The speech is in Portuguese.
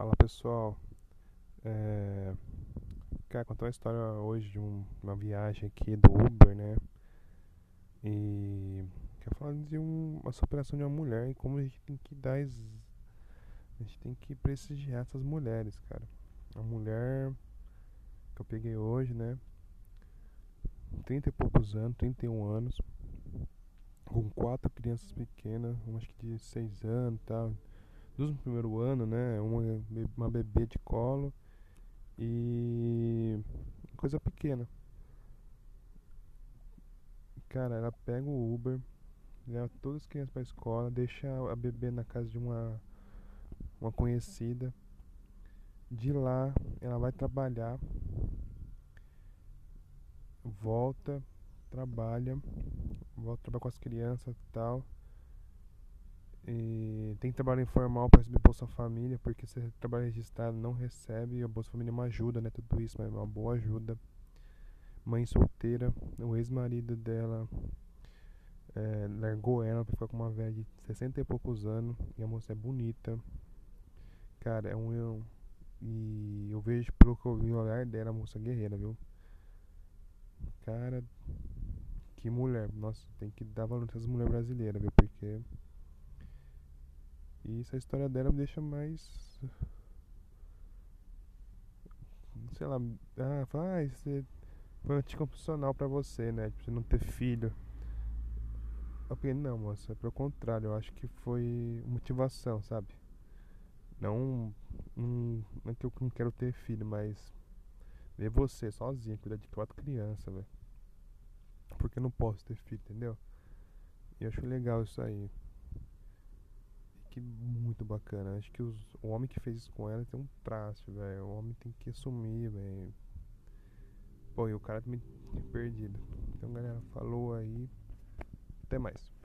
Fala pessoal, é... quero contar uma história hoje de um- uma viagem aqui do Uber, né? E quero falar de um- uma superação de uma mulher e como a gente tem que dar, ex- a gente tem que prestigiar essas mulheres, cara. A mulher que eu peguei hoje, né? 30 e poucos anos, 31 anos, com quatro crianças pequenas, acho que de 6 anos e tal, duas no primeiro ano, né? Uma, uma bebê de colo e coisa pequena. Cara, ela pega o Uber, leva todas as crianças pra escola, deixa a bebê na casa de uma, uma conhecida. De lá, ela vai trabalhar, volta, trabalha, volta, trabalha com as crianças e tal. Tem trabalho informal para receber Bolsa Família, porque se trabalha registrado não recebe, e a Bolsa Família é uma ajuda, né? Tudo isso, mas é uma boa ajuda. Mãe solteira, o ex-marido dela eh, largou ela pra ficar com uma velha de 60 e poucos anos, e a moça é bonita. Cara, é um. é um- E eu vejo pelo que eu vi o olhar dela, a moça é guerreira, viu? Cara, que mulher. Nossa, tem que dar valor nessas mulheres brasileiras, viu? Porque. E essa história dela me deixa mais. Sei lá. Ah, fala, ah, isso foi anticoncepcional pra você, né? Tipo, você não ter filho. Eu não, moça, pelo contrário, eu acho que foi motivação, sabe? Não. Não, não é que eu não quero ter filho, mas. Ver você sozinha, cuidar de quatro crianças, velho. Porque eu não posso ter filho, entendeu? E eu acho legal isso aí. Que muito bacana. Acho que os, o homem que fez isso com ela tem um traço, velho. O homem tem que assumir, velho. Pô, e o cara me tinha perdido. Então, galera, falou aí. Até mais.